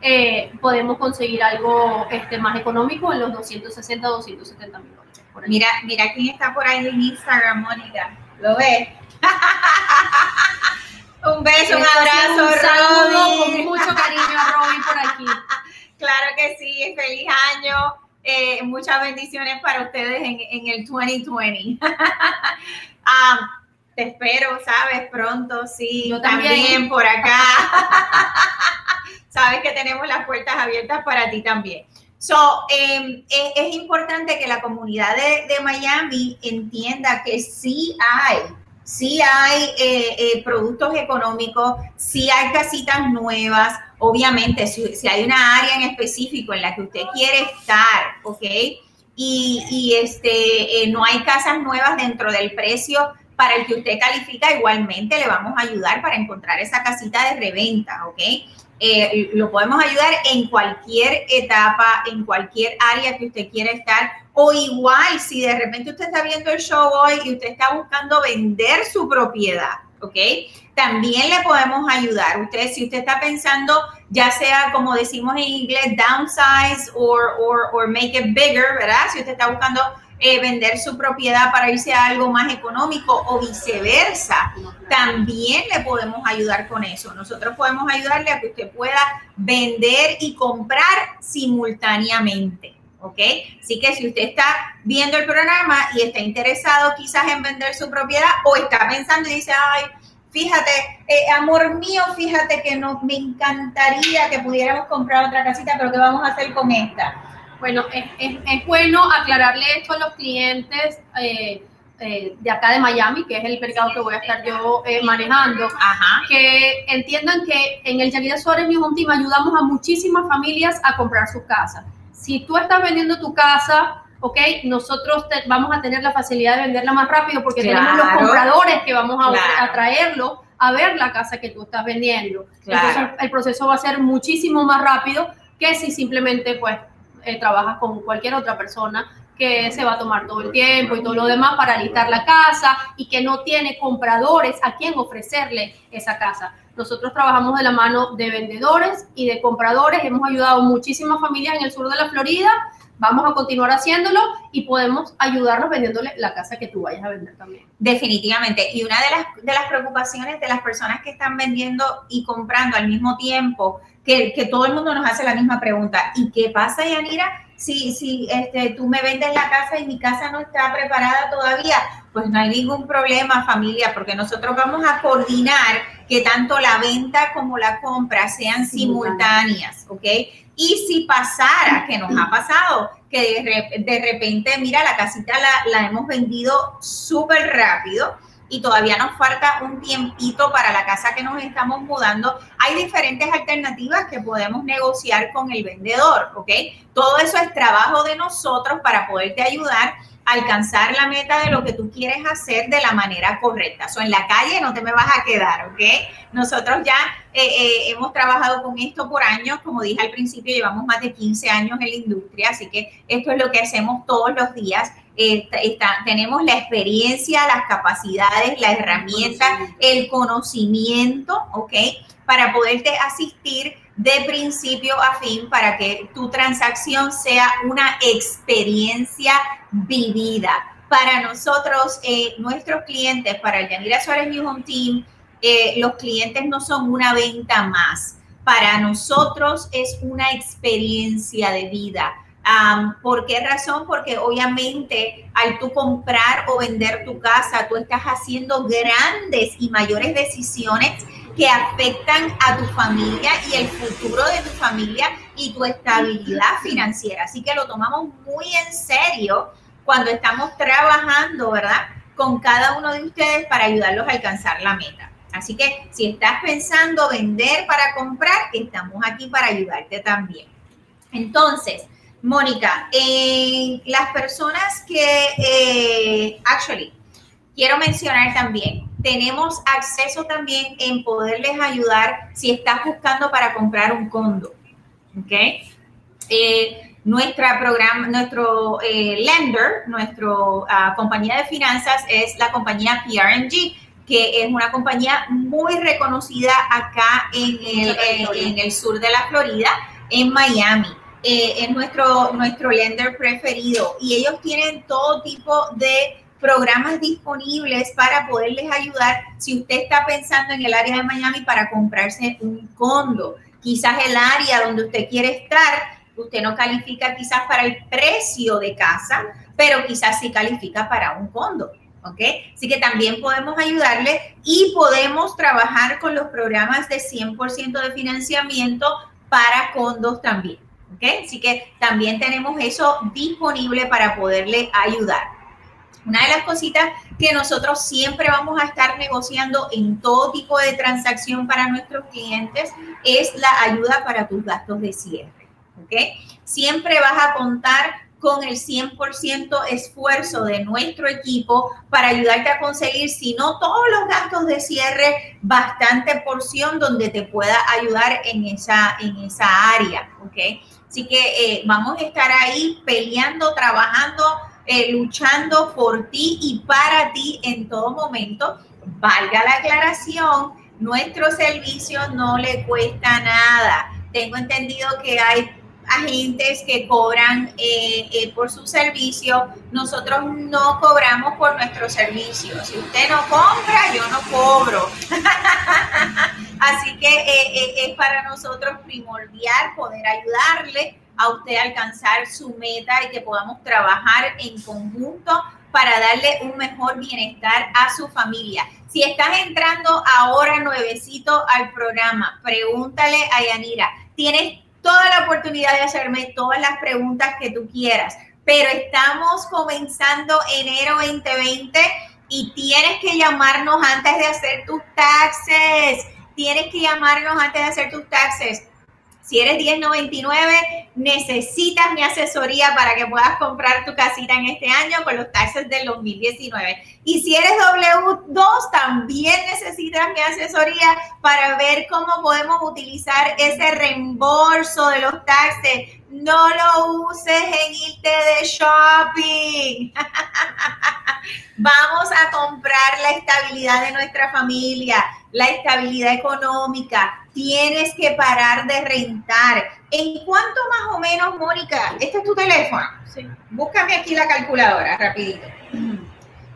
eh, podemos conseguir algo este, más económico en los 260, 270 mil dólares. Mira, mira quién está por ahí en Instagram, Mónica. ¿Lo ves? un beso, un abrazo, un saludo con mucho cariño a Robin por aquí. claro que sí, feliz año eh, muchas bendiciones para ustedes en, el 2020. Ah, te espero, ¿sabes? Pronto, sí. Yo también, por acá. sabes que tenemos las puertas abiertas para ti también. So, em, es, importante que la comunidad de, de, Miami entienda que sí hay, sí hay eh, eh, productos económicos, sí hay casitas nuevas. Obviamente, si, hay una área en específico en la que usted quiere estar, ¿ok? Y, y este, eh, no hay casas nuevas dentro del precio para el que usted califica, igualmente le vamos a ayudar para encontrar esa casita de reventa, ¿ok? Eh, lo podemos ayudar en cualquier etapa, en cualquier área que usted quiera estar. O igual, si de repente usted está viendo el show hoy y usted está buscando vender su propiedad, ¿ok? También le podemos ayudar. Usted, si usted está pensando, ya sea como decimos en inglés, downsize or, or, or make it bigger, ¿verdad? Si usted está buscando eh, vender su propiedad para irse a algo más económico o viceversa, también le podemos ayudar con eso. Nosotros podemos ayudarle a que usted pueda vender y comprar simultáneamente. ¿Ok? Así que si usted está viendo el programa y está interesado quizás en vender su propiedad o está pensando y dice, ay, fíjate, eh, amor mío, fíjate que no, me encantaría que pudiéramos comprar otra casita, pero ¿qué vamos a hacer con esta? Bueno, es, es, bueno aclararle esto a los clientes eh, eh, de acá de Miami, que es el mercado que voy a estar yo eh, manejando, que entiendan que en el Yanira Suárez New Home Team ayudamos a muchísimas familias a comprar su casa. Si tú estás vendiendo tu casa, ok, nosotros vamos a tener la facilidad de venderla más rápido porque tenemos los compradores que vamos a, a traerlo a ver la casa que tú estás vendiendo. Entonces el proceso va a ser muchísimo más rápido que si simplemente pues eh, trabajas con cualquier otra persona que se va a tomar todo el tiempo y todo lo demás para listar la casa y que no tiene compradores a quien ofrecerle esa casa. Nosotros trabajamos de la mano de vendedores y de compradores. Hemos ayudado muchísimas familias en el sur de la Florida. Vamos a continuar haciéndolo y podemos ayudarlos vendiéndole la casa que tú vayas a vender también. Definitivamente. Y una de las, de las preocupaciones de las personas que están vendiendo y comprando al mismo tiempo que, todo el mundo nos hace la misma pregunta. ¿Y qué pasa, Yanira? Si, si este, tú me vendes la casa y mi casa no está preparada todavía, pues no hay ningún problema, familia, porque nosotros vamos a coordinar que tanto la venta como la compra sean simultáneas, ¿ok? Y si pasara, que nos ha pasado, que de, repente, mira, la casita la, la hemos vendido súper rápido, y todavía nos falta un tiempito para la casa que nos estamos mudando, hay diferentes alternativas que podemos negociar con el vendedor, ¿ok? Todo eso es trabajo de nosotros para poderte ayudar a alcanzar la meta de lo que tú quieres hacer de la manera correcta. O en la calle no te me vas a quedar, ¿ok? Nosotros ya eh, eh, hemos trabajado con esto por años, como dije al principio, llevamos más de 15 años en la industria, así que esto es lo que hacemos todos los días tenemos la experiencia, las capacidades, la herramienta, el conocimiento, ¿ok? Para poderte asistir de principio a fin para que tu transacción sea una experiencia vivida. Para nosotros, eh, nuestros clientes, para el Yanira Suárez New Home Team, eh, los clientes no son una venta más. Para nosotros es una experiencia de vida ¿Por qué razón? Porque obviamente al tú comprar o vender tu casa, tú estás haciendo grandes y mayores decisiones que afectan a tu familia y el futuro de tu familia y tu estabilidad financiera. Así que lo tomamos muy en serio cuando estamos trabajando, ¿verdad? Con cada uno de ustedes para ayudarlos a alcanzar la meta. Así que si estás pensando vender para comprar, estamos aquí para ayudarte también. Entonces, Mónica, las personas que, eh, actually, quiero mencionar también, tenemos acceso también en poderles ayudar si estás buscando para comprar un condo, ¿ok? Eh, nuestra programa, nuestro eh, lender, nuestra ah, compañía de finanzas es la compañía PRNG, que es una compañía muy reconocida acá en en el sur de la Florida, en Miami. Eh, es nuestro, nuestro lender preferido y ellos tienen todo tipo de programas disponibles para poderles ayudar si usted está pensando en el área de Miami para comprarse un condo. Quizás el área donde usted quiere estar, usted no califica quizás para el precio de casa, pero quizás sí califica para un condo. ¿ok? Así que también podemos ayudarle y podemos trabajar con los programas de 100% de financiamiento para condos también. ¿Ok? Así que también tenemos eso disponible para poderle ayudar. Una de las cositas que nosotros siempre vamos a estar negociando en todo tipo de transacción para nuestros clientes es la ayuda para tus gastos de cierre. ¿ok? Siempre vas a contar con el 100% esfuerzo de nuestro equipo para ayudarte a conseguir, si no todos los gastos de cierre, bastante porción donde te pueda ayudar en esa, en esa área, ¿ok? Así que eh, vamos a estar ahí peleando, trabajando, eh, luchando por ti y para ti en todo momento. Valga la aclaración, nuestro servicio no le cuesta nada. Tengo entendido que hay agentes que cobran eh, eh, por su servicio, nosotros no cobramos por nuestro servicio. Si usted no compra, yo no cobro. Así que eh, es para nosotros primordial poder ayudarle a usted a alcanzar su meta y que podamos trabajar en conjunto para darle un mejor bienestar a su familia. Si estás entrando ahora nuevecito al programa, pregúntale a Yanira, ¿tienes toda la oportunidad de hacerme todas las preguntas que tú quieras. Pero estamos comenzando enero 2020 y tienes que llamarnos antes de hacer tus taxes. Tienes que llamarnos antes de hacer tus taxes. Si eres 1099, necesitas mi asesoría para que puedas comprar tu casita en este año con los taxes del 2019. Y si eres W2, también necesitas mi asesoría para ver cómo podemos utilizar ese reembolso de los taxes. No lo uses en irte de shopping. Vamos a comprar la estabilidad de nuestra familia, la estabilidad económica, tienes que parar de rentar. ¿En cuánto más o menos, Mónica? Este es tu teléfono. Sí. Búscame aquí la calculadora, rapidito.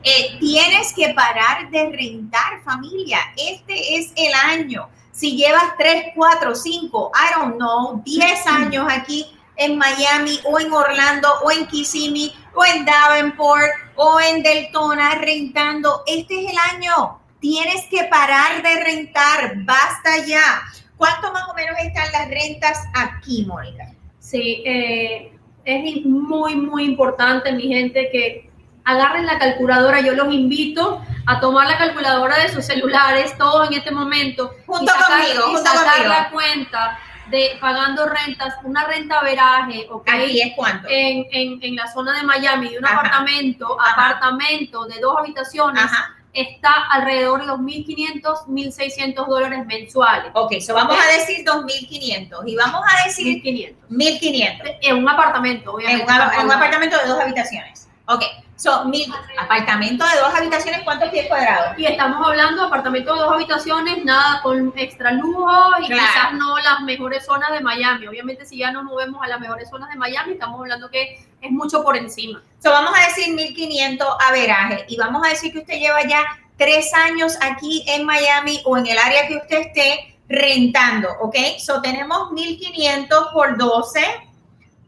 Eh, tienes que parar de rentar, familia. Este es el año. Si llevas 3, 4, 5, I don't know, 10 años aquí en Miami o en Orlando o en Kissimmee o en Davenport o en Deltona rentando, este es el año Tienes que parar de rentar, basta ya. ¿Cuánto más o menos están las rentas aquí, Mónica? Sí, eh, es muy, muy importante, mi gente, que agarren la calculadora. Yo los invito a tomar la calculadora de sus celulares, todos en este momento. Junto conmigo, junto sacar la cuenta de pagando rentas, una renta veraje, ¿ok? Aquí es cuánto. En, en, en la zona de Miami, de un apartamento, apartamento de dos habitaciones. Ajá está alrededor de los 1.500, 1.600 dólares mensuales. Ok, so vamos a decir 2.500 y vamos a decir 1.500. 1.500. En un apartamento, obviamente. En un, apartamento de dos habitaciones. Ok, so, mil, apartamento de dos habitaciones, ¿cuántos pies cuadrados? Y estamos hablando de apartamento de dos habitaciones, nada con extra lujo y quizás no las mejores zonas de Miami. Obviamente, si ya nos movemos a las mejores zonas de Miami, estamos hablando que es mucho por encima. So, vamos a decir 1500 averaje y vamos a decir que usted lleva ya tres años aquí en Miami o en el área que usted esté rentando, ¿ok? So, tenemos 1500 por 12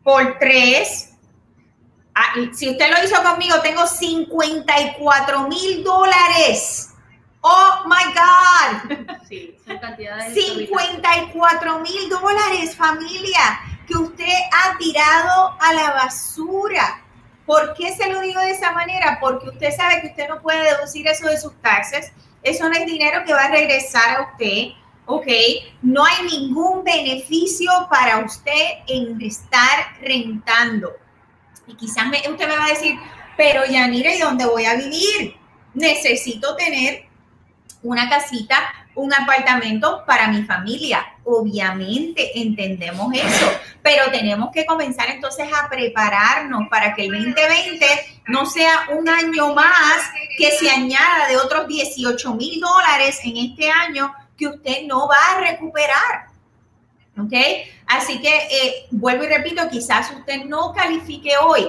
por 3. Ah, si usted lo hizo conmigo, tengo 54 mil dólares. Oh my God. Sí, son cantidades. 54 mil dólares, familia que usted ha tirado a la basura. ¿Por qué se lo digo de esa manera? Porque usted sabe que usted no puede deducir eso de sus taxes. Eso no es dinero que va a regresar a usted. ¿ok? No hay ningún beneficio para usted en estar rentando. Y quizás usted me va a decir, pero Yanira, ¿y dónde voy a vivir? Necesito tener una casita un apartamento para mi familia. Obviamente entendemos eso, pero tenemos que comenzar entonces a prepararnos para que el 2020 no sea un año más que se añada de otros 18 mil dólares en este año que usted no va a recuperar. ¿Ok? Así que eh, vuelvo y repito, quizás usted no califique hoy,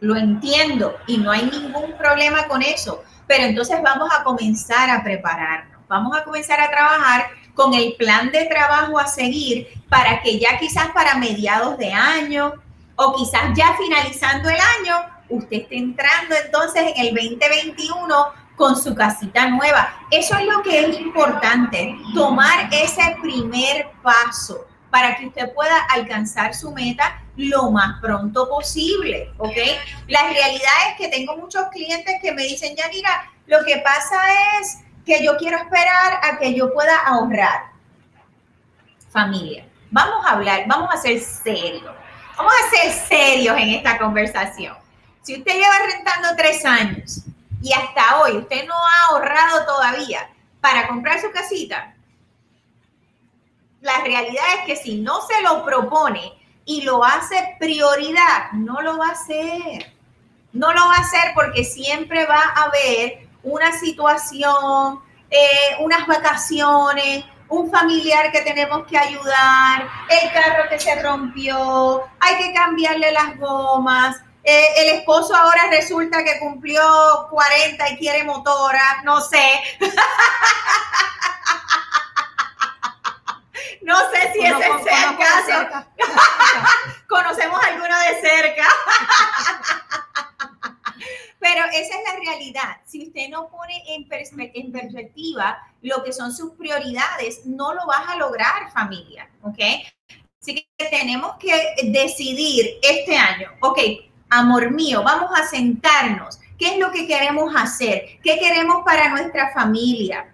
lo entiendo y no hay ningún problema con eso, pero entonces vamos a comenzar a prepararnos vamos a comenzar a trabajar con el plan de trabajo a seguir para que ya quizás para mediados de año o quizás ya finalizando el año, usted esté entrando entonces en el 2021 con su casita nueva. Eso es lo que es importante, tomar ese primer paso. Para que usted pueda alcanzar su meta lo más pronto posible, ¿ok? La realidad es que tengo muchos clientes que me dicen, ya mira, lo que pasa es que yo quiero esperar a que yo pueda ahorrar. Familia, vamos a hablar, vamos a ser serios, vamos a ser serios en esta conversación. Si usted lleva rentando tres años y hasta hoy usted no ha ahorrado todavía para comprar su casita, la realidad es que si no se lo propone y lo hace prioridad, no lo va a hacer. No lo va a hacer porque siempre va a haber una situación, eh, unas vacaciones, un familiar que tenemos que ayudar, el carro que se rompió, hay que cambiarle las gomas, eh, el esposo ahora resulta que cumplió 40 y quiere motora, no sé. no sé si ese es el caso. Conocemos alguno de cerca. Pero esa es la realidad. Si usted no pone en, en, perspectiva lo que son sus prioridades, no lo vas a lograr, familia. ¿Ok? Así que tenemos que decidir este año, ok, amor mío, vamos a sentarnos. ¿Qué es lo que queremos hacer? ¿Qué queremos para nuestra familia?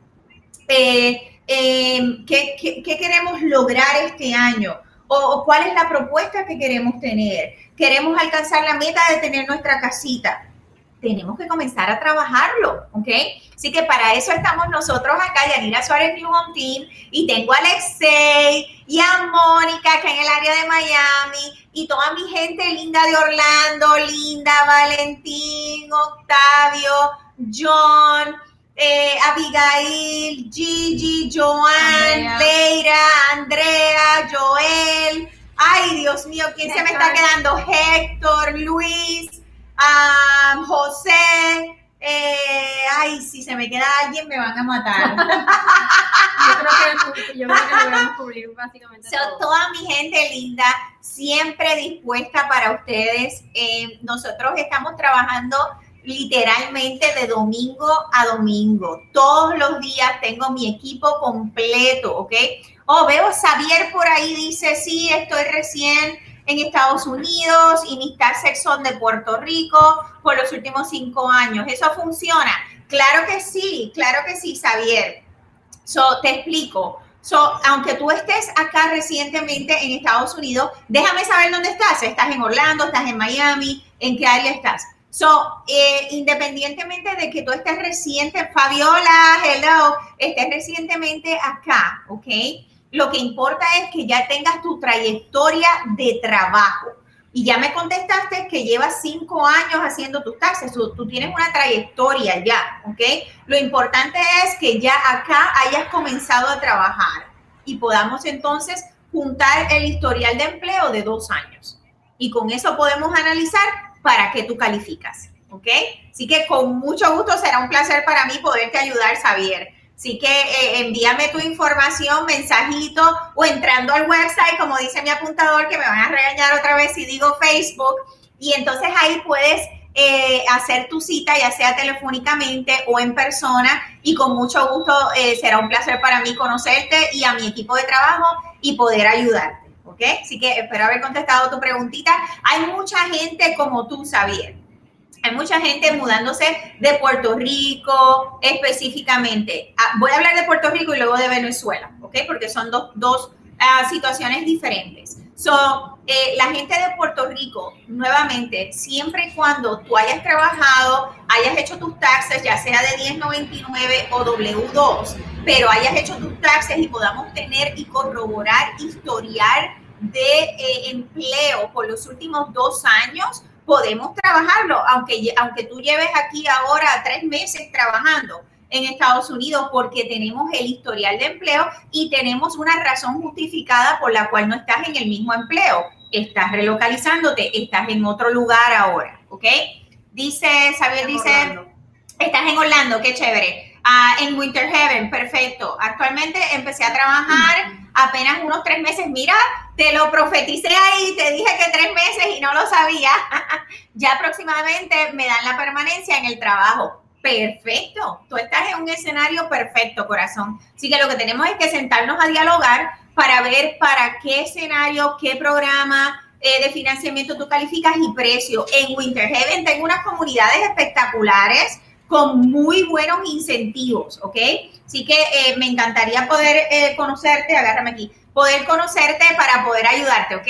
Eh, em, ¿qué, queremos lograr este año? O, cuál es la propuesta que queremos tener? ¿Queremos alcanzar la meta de tener nuestra casita? tenemos que comenzar a trabajarlo, ¿ok? Así que para eso estamos nosotros acá, Yanira Suárez New Home Team, y tengo a Alexei y a Mónica, que en el área de Miami, y toda mi gente linda de Orlando, Linda, Valentín, Octavio, John, eh, Abigail, Gigi, Joan, Leira, Andrea, Joel. Ay, Dios mío, ¿quién se me está quedando? Héctor, Luis, José, eh, ay, si se me queda alguien me van a matar. yo creo que, yo creo que logramos cubrir básicamente Toda mi gente linda, siempre dispuesta para ustedes. Eh, nosotros estamos trabajando literalmente de domingo a domingo. Todos los días tengo mi equipo completo, ¿ok? Oh, veo Xavier por ahí, dice, sí, estoy recién en Estados Unidos y mis taxes son de Puerto Rico por los últimos cinco años. ¿Eso funciona? Claro que sí, claro que sí, Xavier. So, te explico. So, aunque tú estés acá recientemente en Estados Unidos, déjame saber dónde estás. ¿Estás en Orlando? ¿Estás en Miami? ¿En qué área estás? So, eh, independientemente de que tú estés reciente, Fabiola, hello, estés recientemente acá, ¿ok? Lo que importa es que ya tengas tu trayectoria de trabajo. Y ya me contestaste que llevas cinco años haciendo tus taxes, tú, tienes una trayectoria ya, ¿ok? Lo importante es que ya acá hayas comenzado a trabajar y podamos entonces juntar el historial de empleo de dos años. Y con eso podemos analizar para qué tú calificas, ¿ok? Así que con mucho gusto será un placer para mí poderte ayudar, Xavier. Así que eh, envíame tu información, mensajito o entrando al website, como dice mi apuntador, que me van a regañar otra vez si digo Facebook. Y entonces ahí puedes eh, hacer tu cita, ya sea telefónicamente o en persona. Y con mucho gusto eh, será un placer para mí conocerte y a mi equipo de trabajo y poder ayudarte. ¿Ok? Así que espero haber contestado tu preguntita. Hay mucha gente como tú, Xavier hay mucha gente mudándose de Puerto Rico específicamente. Ah, voy a hablar de Puerto Rico y luego de Venezuela, ¿ok? Porque son dos, dos uh, situaciones diferentes. So, eh, la gente de Puerto Rico, nuevamente, siempre y cuando tú hayas trabajado, hayas hecho tus taxes, ya sea de 1099 o W2, pero hayas hecho tus taxes y podamos tener y corroborar historial de eh, empleo por los últimos dos años, podemos trabajarlo, aunque, aunque tú lleves aquí ahora tres meses trabajando en Estados Unidos porque tenemos el historial de empleo y tenemos una razón justificada por la cual no estás en el mismo empleo. Estás relocalizándote, estás en otro lugar ahora, ¿ok? Dice, Xavier dice, estás en Orlando, qué chévere. Ah, en Winter Heaven, perfecto. Actualmente empecé a trabajar apenas unos tres meses. Mira, te lo profeticé ahí, te dije que tres meses y no lo sabía. ya aproximadamente me dan la permanencia en el trabajo. Perfecto, tú estás en un escenario perfecto, corazón. Así que lo que tenemos es que sentarnos a dialogar para ver para qué escenario, qué programa eh, de financiamiento tú calificas y precio. En Winter Heaven tengo unas comunidades espectaculares con muy buenos incentivos, ¿ok? Así que eh, me encantaría poder eh, conocerte, agárrame aquí, poder conocerte para poder ayudarte, ¿ok?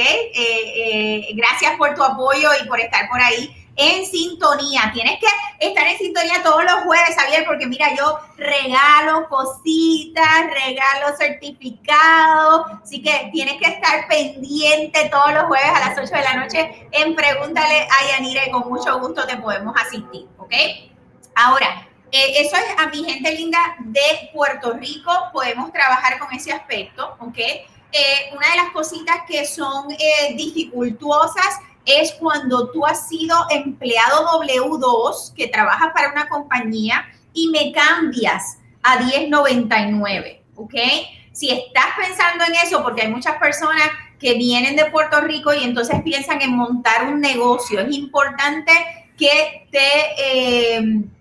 gracias por tu apoyo y por estar por ahí en sintonía. Tienes que estar en sintonía todos los jueves, Javier, porque mira, yo regalo cositas, regalo certificados, así que tienes que estar pendiente todos los jueves a las 8 de la noche en Pregúntale a Yanira y con mucho gusto te podemos asistir, ¿ok? Ahora, eh, eso es a mi gente linda de Puerto Rico, podemos trabajar con ese aspecto, ¿ok? Eh, una de las cositas que son eh, dificultuosas es cuando tú has sido empleado W2, que trabajas para una compañía y me cambias a 1099, ¿ok? Si estás pensando en eso, porque hay muchas personas que vienen de Puerto Rico y entonces piensan en montar un negocio, es importante que te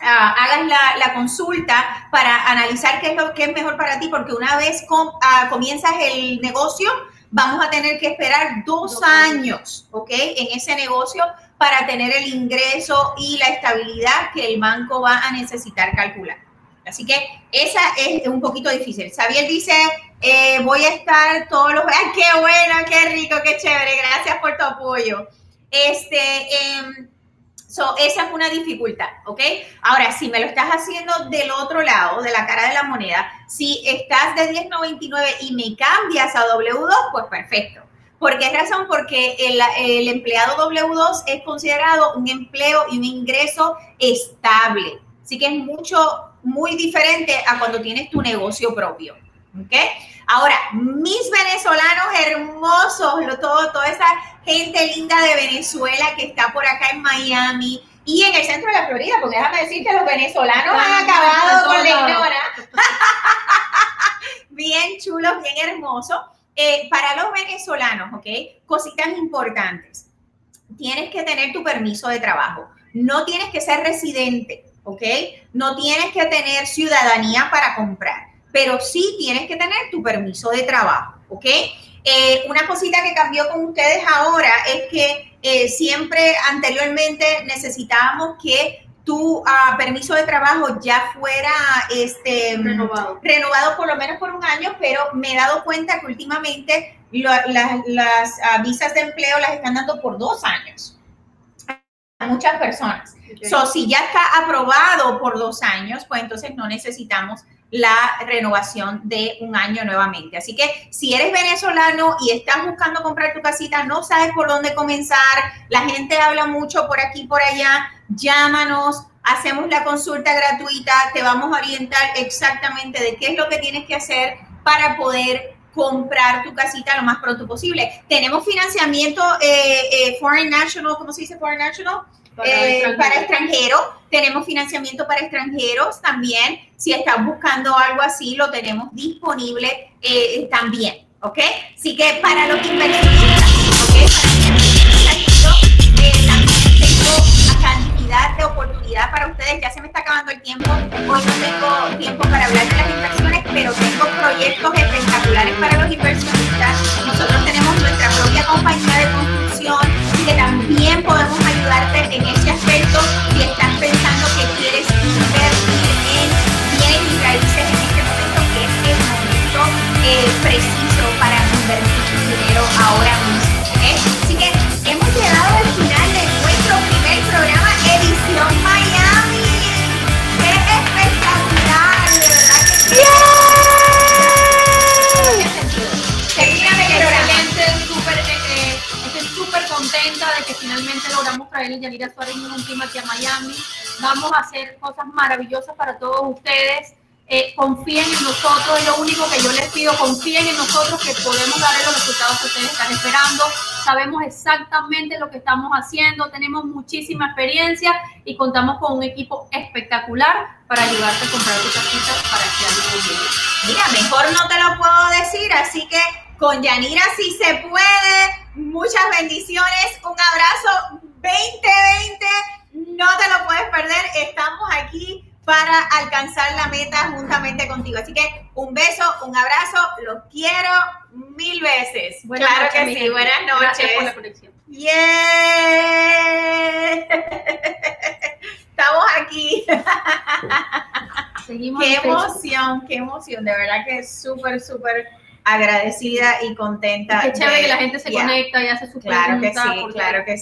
eh, hagas la, consulta para analizar qué es lo que es mejor para ti, porque una vez ah, comienzas el negocio, vamos a tener que esperar dos años, ¿ok? En ese negocio para tener el ingreso y la estabilidad que el banco va a necesitar calcular. Así que esa es un poquito difícil. Xavier dice, eh, voy a estar todos los... ¡Ay, qué bueno, qué rico, qué chévere! Gracias por tu apoyo. Este, eh, So, esa es una dificultad, ¿ok? Ahora, si me lo estás haciendo del otro lado, de la cara de la moneda, si estás de 10.99 y me cambias a W2, pues perfecto. ¿Por qué razón? Porque el, el, empleado W2 es considerado un empleo y un ingreso estable. Así que es mucho, muy diferente a cuando tienes tu negocio propio. ¿Ok? Ahora, mis venezolanos hermosos, todo, toda esa gente linda de Venezuela que está por acá en Miami y en el centro de la Florida, porque déjame decirte, los venezolanos han acabado con la ignora. bien chulos, bien hermosos. Eh, para los venezolanos, ¿ok? Cositas importantes. Tienes que tener tu permiso de trabajo. No tienes que ser residente, ¿ok? No tienes que tener ciudadanía para comprar pero sí tienes que tener tu permiso de trabajo, ¿ok? Eh, una cosita que cambió con ustedes ahora es que eh, siempre anteriormente necesitábamos que tu ah, permiso de trabajo ya fuera este, renovado. renovado por lo menos por un año, pero me he dado cuenta que últimamente las ah, visas de empleo las están dando por dos años a muchas personas. So, si ya está aprobado por dos años, pues entonces no necesitamos la renovación de un año nuevamente. Así que si eres venezolano y estás buscando comprar tu casita, no sabes por dónde comenzar, la gente habla mucho por aquí, por allá, llámanos, hacemos la consulta gratuita, te vamos a orientar exactamente de qué es lo que tienes que hacer para poder comprar tu casita lo más pronto posible. Tenemos financiamiento eh, eh, Foreign National, ¿cómo se dice Foreign National? Eh, para, extranjeros. Tenemos financiamiento para extranjeros también. Si estás buscando algo así, lo tenemos disponible eh, también. ¿Ok? Así que para los inversionistas, Vamos a hacer cosas maravillosas para todos ustedes. Eh, confíen en nosotros, lo único que yo les pido, confíen en nosotros que podemos darle los resultados que ustedes están esperando. Sabemos exactamente lo que estamos haciendo, tenemos muchísima experiencia y contamos con un equipo espectacular para ayudarte a comprar tu casita para que año Mira, mejor no te lo puedo decir, así que con Yanira si se puede. Muchas bendiciones, un abrazo 2020. No te lo puedes perder. Estamos aquí para alcanzar la meta juntamente contigo. Así que un beso, un abrazo, los quiero mil veces. Buenas claro noches, que sí, gente. buenas Gracias por la noches. conexión. Yeah. Estamos aquí. Seguimos Qué emoción, qué emoción. De verdad que súper, súper agradecida y contenta. Qué chévere de- que la gente se Yeah. conecta y hace sus Claro que sí, claro que sí.